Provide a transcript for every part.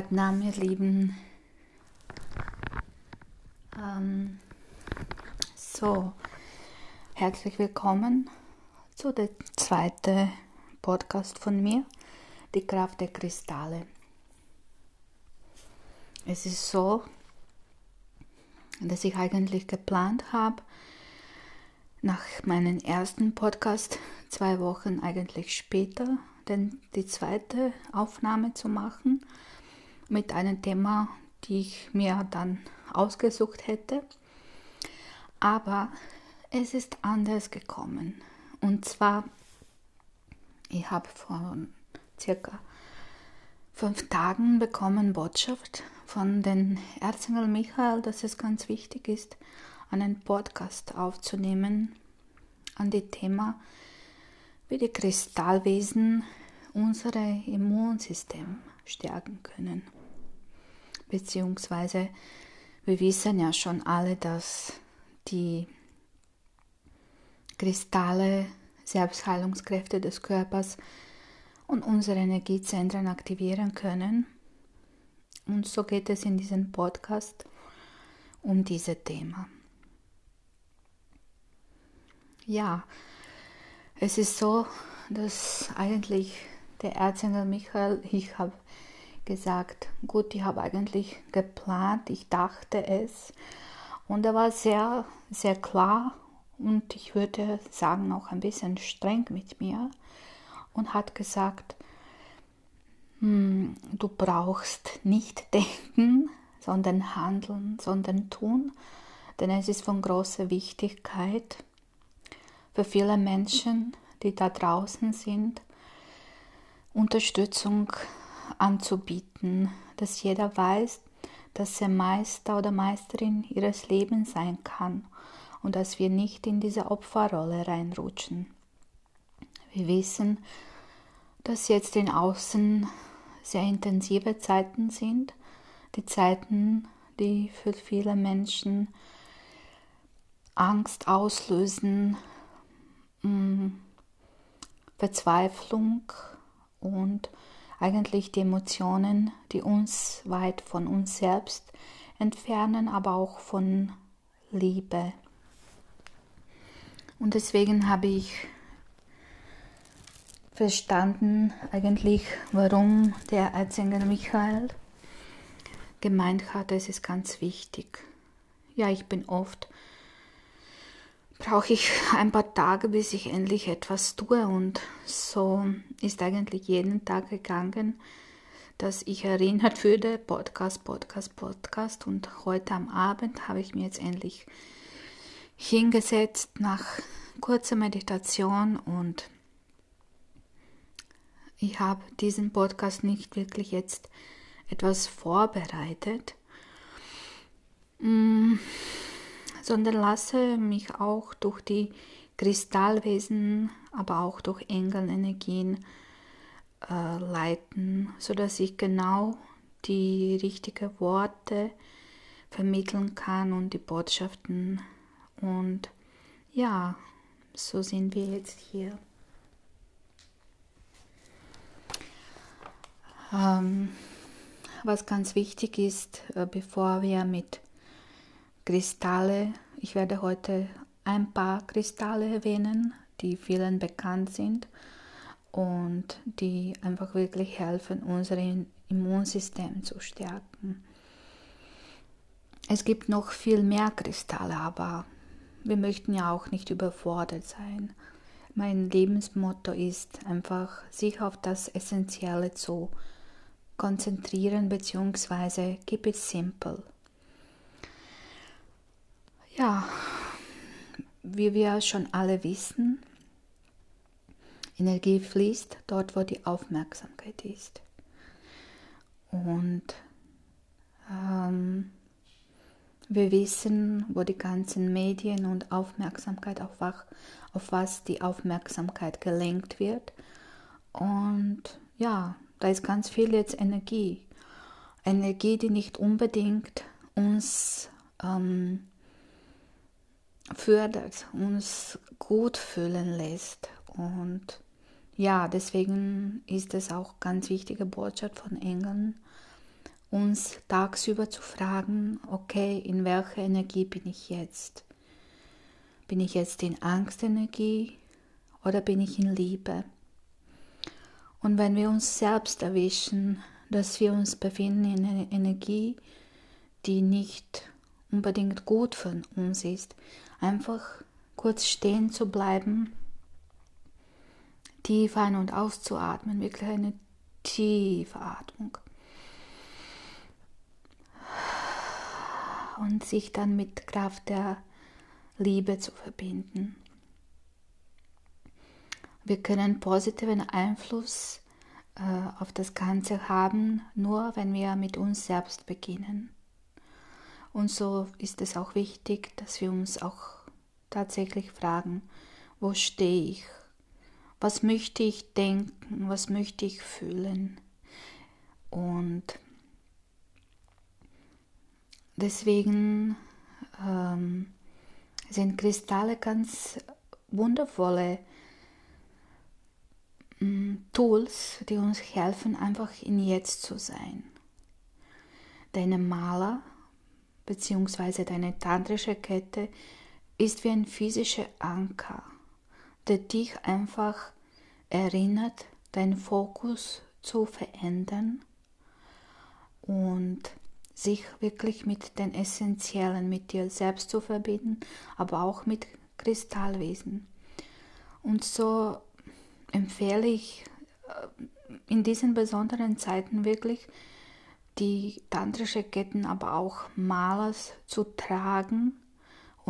Satnam, ihr Lieben. Ähm, so, herzlich willkommen zu der zweiten Podcast von mir, die Kraft der Kristalle. Es ist so, dass ich eigentlich geplant habe, nach meinem ersten Podcast zwei Wochen eigentlich später denn die zweite Aufnahme zu machen mit einem Thema, die ich mir dann ausgesucht hätte. Aber es ist anders gekommen. Und zwar, ich habe vor circa fünf Tagen bekommen Botschaft von den Erzengel Michael, dass es ganz wichtig ist, einen Podcast aufzunehmen an das Thema, wie die Kristallwesen unser Immunsystem stärken können. Beziehungsweise wir wissen ja schon alle, dass die Kristalle Selbstheilungskräfte des Körpers und unsere Energiezentren aktivieren können. Und so geht es in diesem Podcast um dieses Thema. Ja, es ist so, dass eigentlich der Erzengel Michael, ich habe gesagt, gut, ich habe eigentlich geplant, ich dachte es. Und er war sehr, sehr klar und ich würde sagen auch ein bisschen streng mit mir und hat gesagt, hm, du brauchst nicht denken, sondern handeln, sondern tun, denn es ist von großer Wichtigkeit für viele Menschen, die da draußen sind, Unterstützung anzubieten, dass jeder weiß, dass er Meister oder Meisterin ihres Lebens sein kann und dass wir nicht in diese Opferrolle reinrutschen. Wir wissen, dass jetzt in Außen sehr intensive Zeiten sind, die Zeiten, die für viele Menschen Angst auslösen, mm, Verzweiflung, und eigentlich die Emotionen, die uns weit von uns selbst entfernen, aber auch von Liebe. Und deswegen habe ich verstanden eigentlich, warum der Erzengel Michael gemeint hat, es ist ganz wichtig. Ja, ich bin oft brauche ich ein paar Tage, bis ich endlich etwas tue. Und so ist eigentlich jeden Tag gegangen, dass ich erinnert würde, Podcast, Podcast, Podcast. Und heute am Abend habe ich mir jetzt endlich hingesetzt nach kurzer Meditation und ich habe diesen Podcast nicht wirklich jetzt etwas vorbereitet. Sondern lasse mich auch durch die Kristallwesen, aber auch durch Engelenergien äh, leiten, sodass ich genau die richtigen Worte vermitteln kann und die Botschaften. Und ja, so sind wir jetzt hier. Ähm, was ganz wichtig ist, äh, bevor wir mit Kristalle. Ich werde heute ein paar Kristalle erwähnen, die vielen bekannt sind und die einfach wirklich helfen, unser Immunsystem zu stärken. Es gibt noch viel mehr Kristalle, aber wir möchten ja auch nicht überfordert sein. Mein Lebensmotto ist einfach, sich auf das Essentielle zu konzentrieren, beziehungsweise keep it simple. Ja, wie wir schon alle wissen, Energie fließt dort, wo die Aufmerksamkeit ist. Und ähm, wir wissen, wo die ganzen Medien und Aufmerksamkeit auf, auf was die Aufmerksamkeit gelenkt wird. Und ja, da ist ganz viel jetzt Energie. Energie, die nicht unbedingt uns ähm, fördert, uns gut fühlen lässt. Und ja, deswegen ist es auch ganz wichtige Botschaft von Engeln, uns tagsüber zu fragen, okay, in welcher Energie bin ich jetzt? Bin ich jetzt in Angstenergie oder bin ich in Liebe? Und wenn wir uns selbst erwischen, dass wir uns befinden in einer Energie, die nicht unbedingt gut für uns ist, einfach kurz stehen zu bleiben, tief ein- und auszuatmen, wirklich eine tiefe Atmung. Und sich dann mit Kraft der Liebe zu verbinden. Wir können positiven Einfluss äh, auf das Ganze haben, nur wenn wir mit uns selbst beginnen. Und so ist es auch wichtig, dass wir uns auch tatsächlich fragen, wo stehe ich? Was möchte ich denken? Was möchte ich fühlen? Und deswegen ähm, sind Kristalle ganz wundervolle mm, Tools, die uns helfen, einfach in Jetzt zu sein. Deine Maler bzw. deine tantrische Kette ist wie ein physischer Anker, der dich einfach erinnert, deinen Fokus zu verändern und sich wirklich mit den Essentiellen, mit dir selbst zu verbinden, aber auch mit Kristallwesen. Und so empfehle ich äh, in diesen besonderen Zeiten wirklich die tantrische Ketten, aber auch Malers zu tragen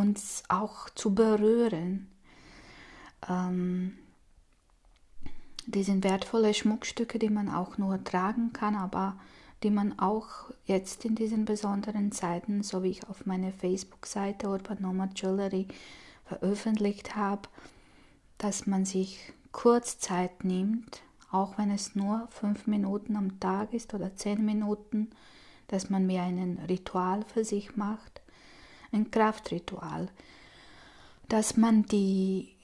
uns auch zu berühren. Ähm, die sind wertvolle Schmuckstücke, die man auch nur tragen kann, aber die man auch jetzt in diesen besonderen Zeiten, so wie ich auf meiner Facebook-Seite Urban Nomad Jewelry veröffentlicht habe, dass man sich kurz Zeit nimmt, auch wenn es nur fünf Minuten am Tag ist oder zehn Minuten, dass man mir ein Ritual für sich macht, ein Kraftritual, dass man die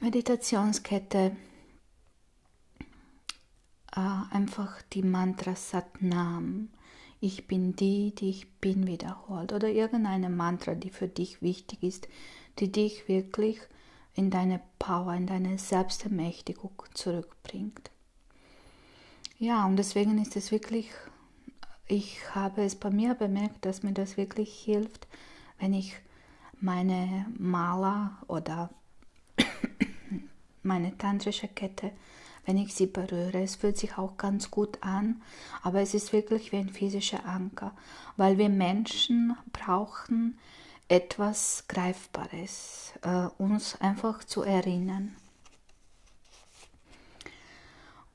Meditationskette äh, einfach die Mantra Satnam, ich bin die, die ich bin, wiederholt oder irgendeine Mantra, die für dich wichtig ist, die dich wirklich in deine Power, in deine Selbstermächtigung zurückbringt. Ja, und deswegen ist es wirklich, ich habe es bei mir bemerkt, dass mir das wirklich hilft, wenn ich meine Maler oder meine tantrische Kette, wenn ich sie berühre. Es fühlt sich auch ganz gut an, aber es ist wirklich wie ein physischer Anker, weil wir Menschen brauchen etwas Greifbares, äh, uns einfach zu erinnern.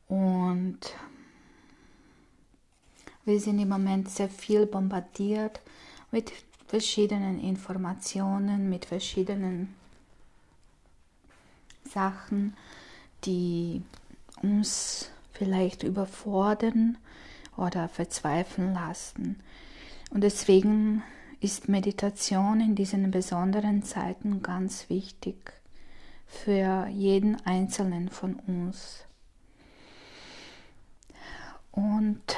Und wir sind im Moment sehr viel bombardiert mit verschiedenen Informationen, mit verschiedenen Sachen, die uns vielleicht überfordern oder verzweifeln lassen. Und deswegen ist Meditation in diesen besonderen Zeiten ganz wichtig für jeden Einzelnen von uns. Und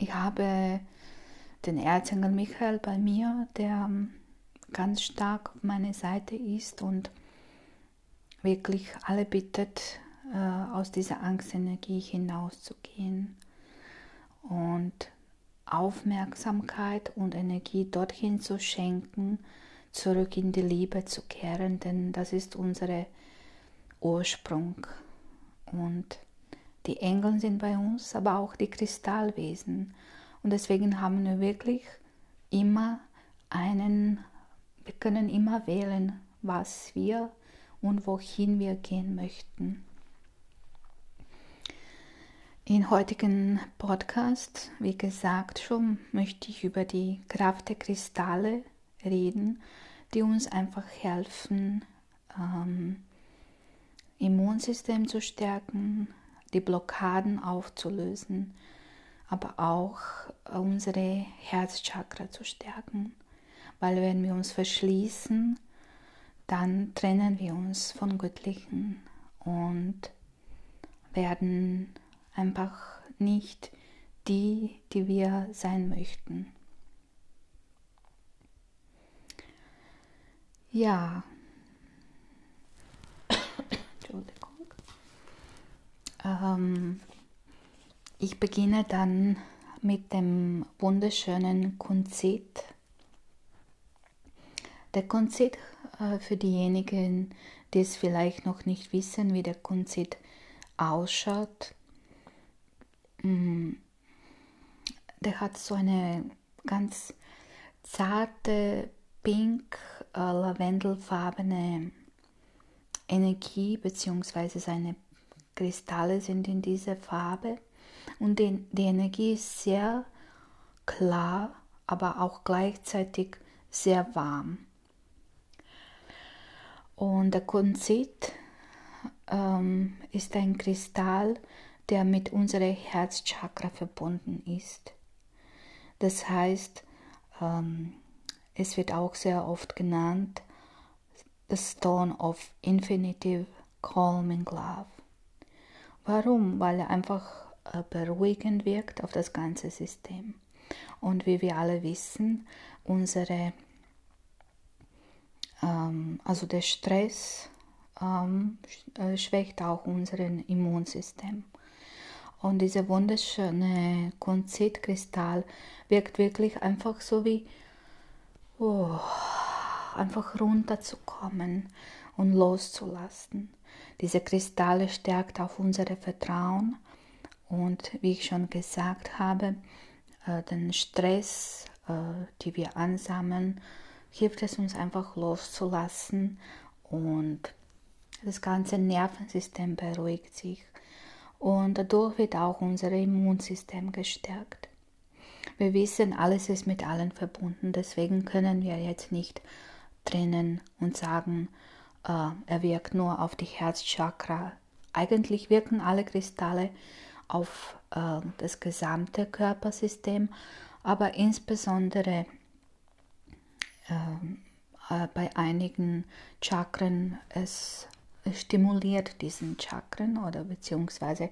ich habe den Erzengel Michael bei mir, der ähm, ganz stark auf meiner Seite ist und wirklich alle bittet, äh, aus dieser Angstenergie hinauszugehen und Aufmerksamkeit und Energie dorthin zu schenken, zurück in die Liebe zu kehren, denn das ist unser Ursprung. Und die Engel sind bei uns, aber auch die Kristallwesen. Und deswegen haben wir wirklich immer einen, wir können immer wählen, was wir und wohin wir gehen möchten. In heutigen Podcast, wie gesagt schon, möchte ich über die Kraft der Kristalle reden, die uns einfach helfen, ähm, Immunsystem zu stärken, die Blockaden aufzulösen, aber auch unsere Herzchakra zu stärken. Weil wenn wir uns verschließen, dann trennen wir uns von Göttlichen und werden einfach nicht die, die wir sein möchten. Ja. Entschuldigung. Ähm, ich beginne dann mit dem wunderschönen Konzert. Der Konzert, äh, für diejenigen, die es vielleicht noch nicht wissen, wie der Konzert ausschaut, mm, der hat so eine ganz zarte, pink, äh, lavendelfarbene Energie, beziehungsweise seine Kristalle sind in dieser Farbe. Und die, die Energie ist sehr klar, aber auch gleichzeitig sehr warm. Und der Konzit ähm, ist ein Kristall, der mit unserem Herzchakra verbunden ist. Das heißt, ähm, es wird auch sehr oft genannt, the Stone of Infinitive Calming Love. Warum? Weil er einfach äh, beruhigend wirkt auf das ganze System. Und wie wir alle wissen, unsere, ähm, also der Stress ähm, äh, schwächt auch unser Immunsystem. Und dieser wunderschöne Konzitkristall wirkt wirklich einfach so wie oh, einfach runterzukommen und loszulassen. Diese Kristalle stärkt auch unser Vertrauen. Und wie ich schon gesagt habe, äh, den Stress, äh, die wir ansammeln, hilft es uns einfach loszulassen. Und das ganze Nervensystem beruhigt sich. Und dadurch wird auch unser Immunsystem gestärkt. Wir wissen, alles ist mit allen verbunden, deswegen können wir jetzt nicht trennen und sagen, er wirkt nur auf die Herzchakra. Eigentlich wirken alle Kristalle auf äh, das gesamte Körpersystem, aber insbesondere äh, äh, bei einigen Chakren es stimuliert diesen Chakren oder beziehungsweise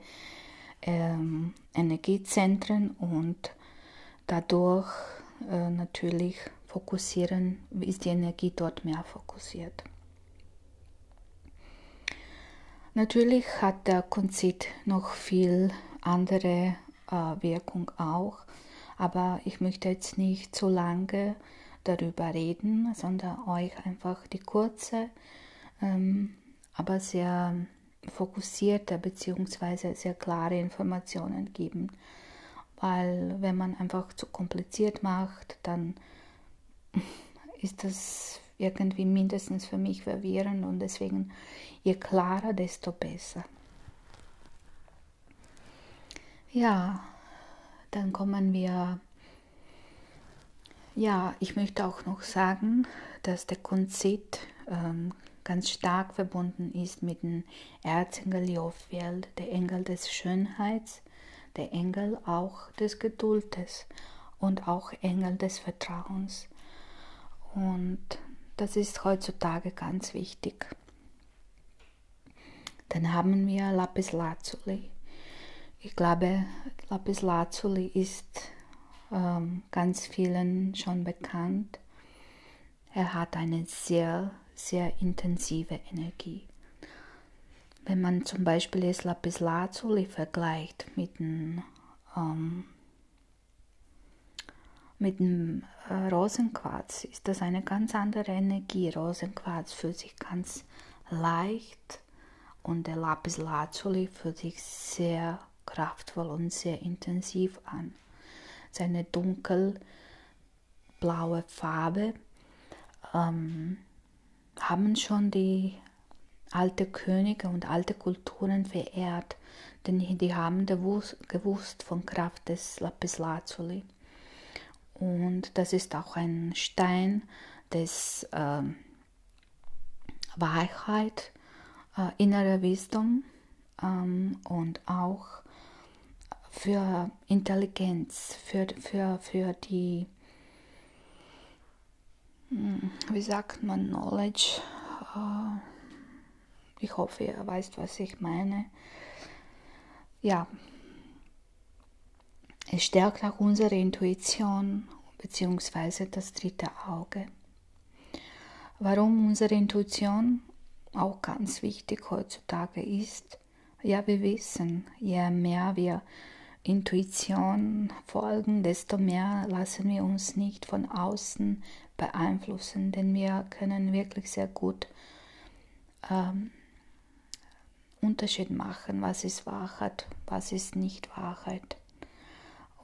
ähm, Energiezentren und dadurch äh, natürlich fokussieren, ist die Energie dort mehr fokussiert. Natürlich hat der Konzit noch viel andere äh, Wirkung auch, aber ich möchte jetzt nicht zu lange darüber reden, sondern euch einfach die kurze, ähm, aber sehr fokussierte bzw. sehr klare Informationen geben. Weil wenn man einfach zu kompliziert macht, dann ist das irgendwie mindestens für mich verwirrend und deswegen je klarer, desto besser. Ja, dann kommen wir. Ja, ich möchte auch noch sagen, dass der Konzit ähm, ganz stark verbunden ist mit dem Erzengel Jophiel, der Engel des Schönheits, der Engel auch des Geduldes und auch Engel des Vertrauens. Und das ist heutzutage ganz wichtig. Dann haben wir Lapis Lazuli. Ich glaube, Lapis Lazuli ist ähm, ganz vielen schon bekannt. Er hat eine sehr, sehr intensive Energie. Wenn man zum Beispiel das Lapis Lazuli vergleicht mit dem, ähm, mit dem äh, Rosenquarz, ist das eine ganz andere Energie. Rosenquarz fühlt sich ganz leicht und der Lapis Lazuli fühlt sich sehr kraftvoll und sehr intensiv an. Seine dunkelblaue Farbe ähm, haben schon die alte Könige und alte Kulturen verehrt, denn die haben gewusst von Kraft des Lapislazuli. Und das ist auch ein Stein des äh, Wahrheit, äh, innerer Wisdom ähm, und auch für Intelligenz, für, für, für die, hm, wie sagt man, Knowledge. Äh, ich hoffe, ihr weißt, was ich meine. Ja, Es stärkt auch unsere Intuition bzw. das dritte Auge. Warum unsere Intuition auch ganz wichtig heutzutage ist, ja, wir wissen, je mehr wir Intuition folgen, desto mehr lassen wir uns nicht von außen beeinflussen, denn wir können wirklich sehr gut ähm, Unterschied machen, was ist Wahrheit, was ist nicht Wahrheit.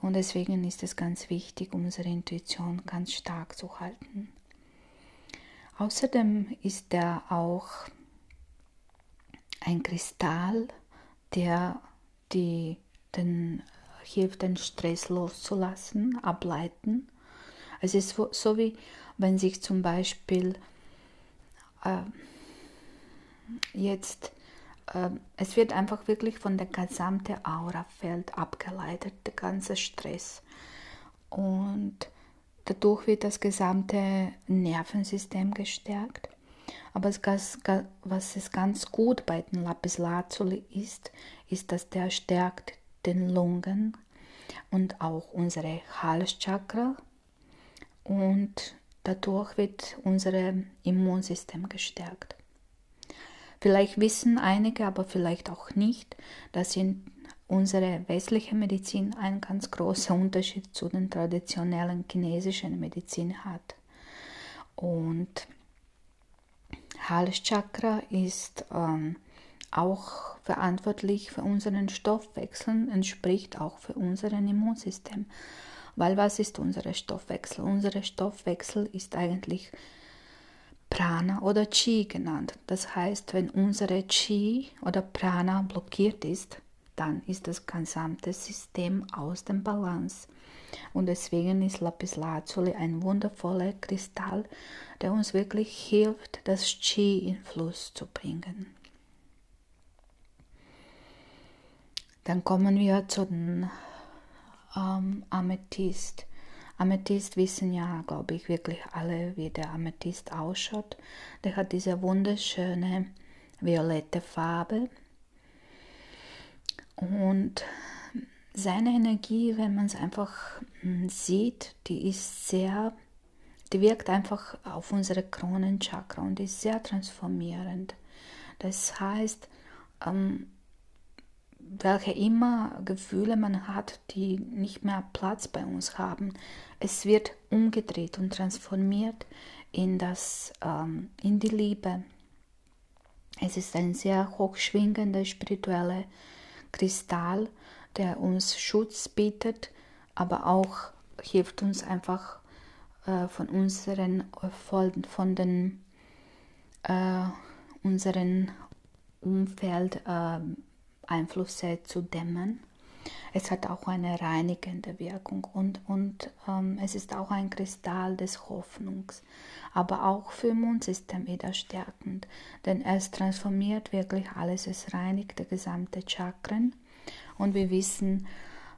Und deswegen ist es ganz wichtig, unsere Intuition ganz stark zu halten. Außerdem ist er auch ein Kristall, der die, den, hilft, den Stress loszulassen, ableiten. Es ist so, so wie wenn sich zum Beispiel äh, jetzt, es wird einfach wirklich von der gesamten Aurafeld abgeleitet, der ganze Stress. Und dadurch wird das gesamte Nervensystem gestärkt. Aber was es ganz gut bei den Lapis Lazuli ist, ist, dass der stärkt den Lungen und auch unsere Halschakra und dadurch wird unser Immunsystem gestärkt. Vielleicht wissen einige, aber vielleicht auch nicht, dass in unsere westliche Medizin ein ganz großer Unterschied zu den traditionellen chinesischen Medizin hat. Und Halschakra ist ähm, auch verantwortlich für unseren Stoffwechsel, entspricht auch für unser Immunsystem. Weil was ist unser Stoffwechsel? Unser Stoffwechsel ist eigentlich Prana oder Chi genannt. Das heißt, wenn unsere Chi oder Prana blockiert ist, dann ist das gesamte System aus dem Balance. Und deswegen ist Lapis Lazuli ein wundervoller Kristall, der uns wirklich hilft, das Qi in Fluss zu bringen. Dann kommen wir zu den ähm, Amethyst. Amethyst wissen ja, glaube ich, wirklich alle, wie der Amethyst ausschaut. Der hat diese wunderschöne violette Farbe. Und seine Energie, wenn man es einfach hm, sieht, die ist sehr, die wirkt einfach auf unsere Kronenchakra und ist sehr transformierend. Das heißt, ähm, welche immer Gefühle man hat, die nicht mehr Platz bei uns haben, es wird umgedreht und transformiert in das, ähm, in die Liebe. Es ist ein sehr hochschwingender spiritueller Kristall, der uns Schutz bietet, aber auch hilft uns einfach äh, von unseren von, den äh, unseren Umfeld äh, Einflüsse zu dämmen. Es hat auch eine reinigende Wirkung und, und ähm, es ist auch ein Kristall des Hoffnungs, aber auch für Immunsystem wieder stärkend, denn es transformiert wirklich alles, es reinigt die gesamte Chakren und wir wissen,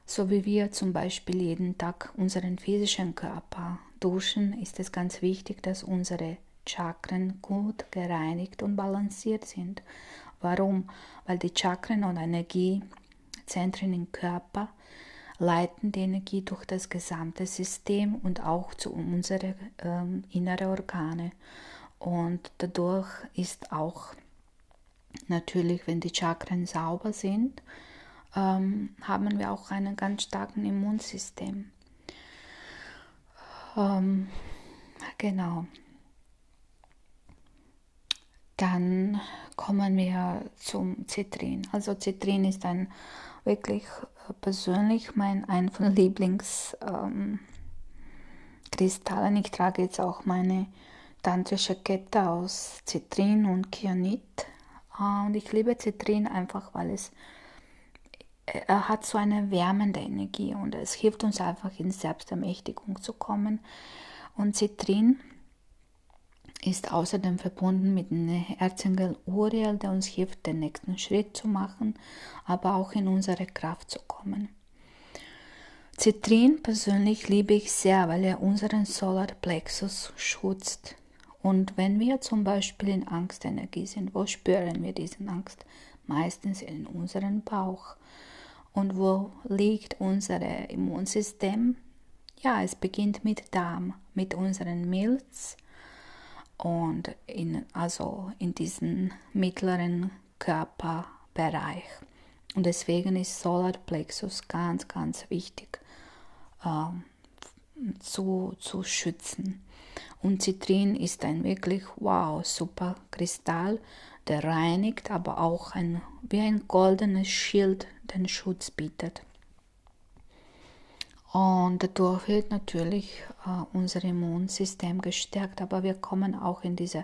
so wie wir zum Beispiel jeden Tag unseren physischen Körper duschen, ist es ganz wichtig, dass unsere Chakren gut gereinigt und balanciert sind. Warum? Weil die Chakren und Energiezentren im Körper leiten die Energie durch das gesamte System und auch zu unseren ähm, inneren Organe. Und dadurch ist auch natürlich, wenn die Chakren sauber sind, ähm, haben wir auch einen ganz starken Immunsystem. Ähm, genau. Dann kommen wir zum Zitrin. Also Zitrin ist ein wirklich äh, persönlich mein ein von Lieblingskristallen. Ähm, ich trage jetzt auch meine tantrische Kette aus Zitrin und Kyanit. Äh, und ich liebe Zitrin einfach, weil es er hat so eine wärmende Energie und es hilft uns einfach in Selbstermächtigung zu kommen. Und Zitrin ist außerdem verbunden mit dem Erzengel Uriel, der uns hilft, den nächsten Schritt zu machen, aber auch in unsere Kraft zu kommen. Zitrin persönlich liebe ich sehr, weil er unseren Solarplexus schützt. Und wenn wir zum Beispiel in Angstenergie sind, wo spüren wir diese Angst? Meistens in unserem Bauch. Und wo liegt unser Immunsystem? Ja, es beginnt mit Darm, mit unserem Milz und in, also in diesem mittleren Körperbereich. Und deswegen ist Solarplexus ganz, ganz wichtig äh, zu, zu schützen. Und Zitrin ist ein wirklich wow, super Kristall, der reinigt, aber auch ein, wie ein goldenes Schild den Schutz bietet. Und dadurch wird natürlich äh, unser Immunsystem gestärkt, aber wir kommen auch in diese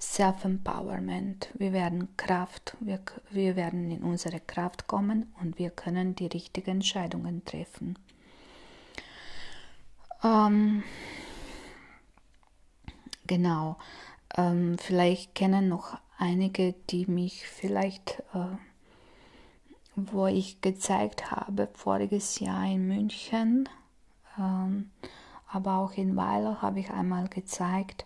Self-Empowerment. Wir werden Kraft, wir, wir werden in unsere Kraft kommen und wir können die richtigen Entscheidungen treffen. Ähm, genau. Ähm, vielleicht kennen noch einige, die mich vielleicht, äh, wo ich gezeigt habe, voriges Jahr in München, ähm, aber auch in Weiler habe ich einmal gezeigt,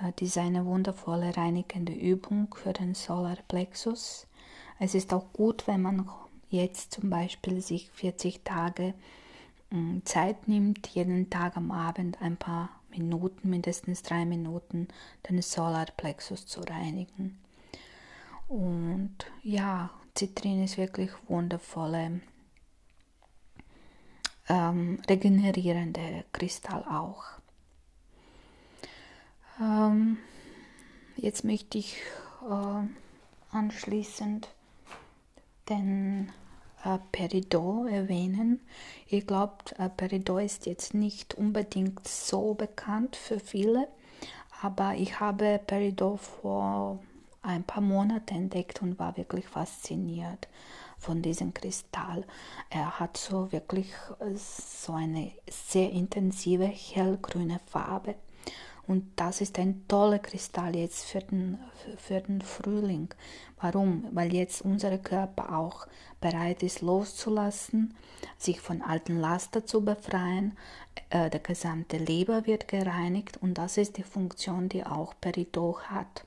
äh, diese eine wundervolle reinigende Übung für den Solarplexus. Es ist auch gut, wenn man jetzt zum Beispiel sich 40 Tage hm, Zeit nimmt, jeden Tag am Abend ein paar Minuten, mindestens drei Minuten, den Solarplexus zu reinigen. Und ja, Zitrin ist wirklich wundervolle, ähm, regenerierende Kristall auch. Ähm, jetzt möchte ich äh, anschließend den äh, Peridot erwähnen. Ich glaube, äh, Peridot ist jetzt nicht unbedingt so bekannt für viele, aber ich habe Peridot vor ein paar Monaten entdeckt und war wirklich fasziniert von diesem Kristall. Er hat so wirklich äh, so eine sehr intensive hellgrüne Farbe und das ist ein toller Kristall jetzt für den, für den Frühling. Warum? Weil jetzt unser Körper auch bereit ist loszulassen, sich von alten Laster zu befreien. Äh, der gesamte Leber wird gereinigt und das ist die Funktion, die auch Peridot hat.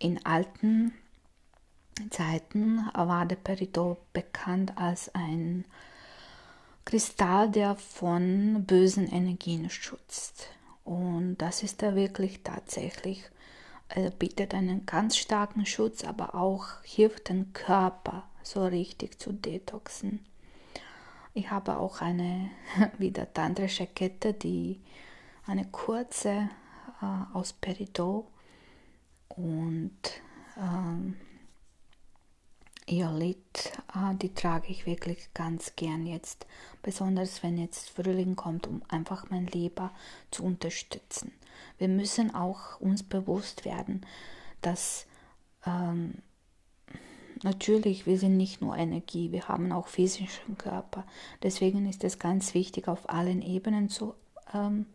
In alten Zeiten war der Peridot bekannt als ein Kristall, der von bösen Energien schützt. Und das ist da wirklich tatsächlich, äh, bietet einen ganz starken Schutz, aber auch hilft den Körper so richtig zu detoxen. Ich habe auch eine wieder tantrische Kette, die eine kurze äh, aus Peridot und ähm, Iolit, äh, die trage ich wirklich ganz gern jetzt, besonders wenn jetzt Frühling kommt, um einfach mein Leber zu unterstützen. Wir müssen auch uns bewusst werden, dass ähm, natürlich wir sind nicht nur Energie, wir haben auch physischen Körper. Deswegen ist es ganz wichtig, auf allen Ebenen zu ähm,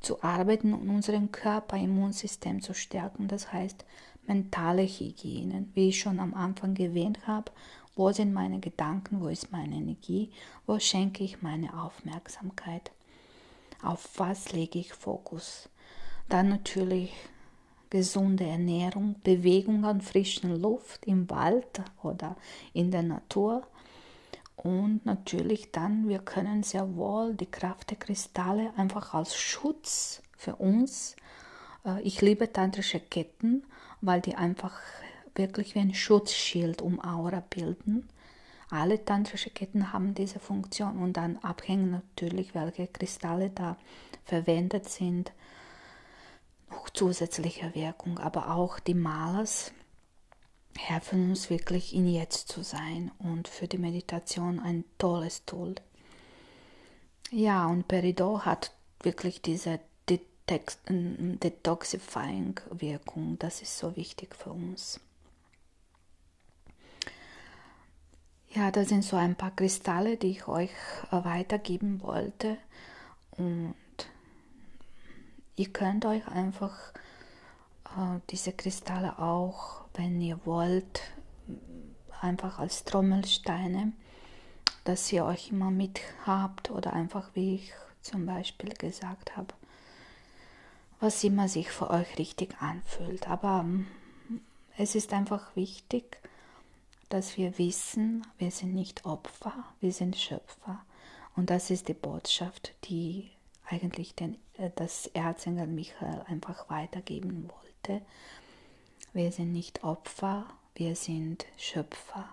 zu arbeiten und unseren Körper, Immunsystem zu stärken. Das heißt, mentale Hygiene, wie ich schon am Anfang erwähnt habe, wo sind meine Gedanken, wo ist meine Energie, wo schenke ich meine Aufmerksamkeit, auf was lege ich Fokus. Dann natürlich gesunde Ernährung, Bewegung an frischen Luft im Wald oder in der Natur. Und natürlich dann, wir können sehr wohl die Kraft der Kristalle einfach als Schutz für uns. Äh, ich liebe tantrische Ketten weil die einfach wirklich wie ein Schutzschild um Aura bilden. Alle tantrische Ketten haben diese Funktion und dann abhängen natürlich, welche Kristalle da verwendet sind, zusätzliche Wirkung. Aber auch die Malers helfen uns wirklich in Jetzt zu sein und für die Meditation ein tolles Tool. Ja, und Peridot hat wirklich diese Detoxifying Wirkung. Das ist so wichtig für uns. Ja, das sind so ein paar Kristalle, die ich euch äh, weitergeben wollte. Und ihr könnt euch einfach diese Kristalle auch, wenn ihr wollt, einfach als Trommelsteine, dass ihr euch immer mit habt oder einfach, wie ich zum Beispiel gesagt habe, was immer sich für euch richtig anfühlt. Aber ähm, es ist einfach wichtig, dass wir wissen, wir sind nicht Opfer, wir sind Schöpfer. Und das ist die Botschaft, die eigentlich den, äh, das Erzengel Michael einfach weitergeben wollte. Wir sind nicht Opfer, wir sind Schöpfer.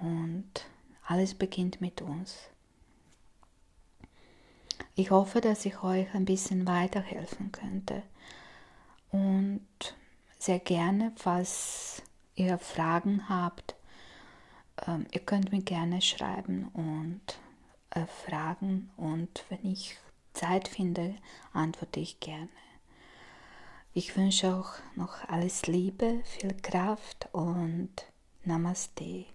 Und alles beginnt mit uns. Ich hoffe, dass ich euch ein bisschen weiterhelfen könnte. Und sehr gerne, falls ihr Fragen habt, ähm, ihr könnt mir gerne schreiben und äh, fragen. Und wenn ich Zeit finde, antworte ich gerne. Ich wünsche auch noch alles Liebe, viel Kraft und Namaste.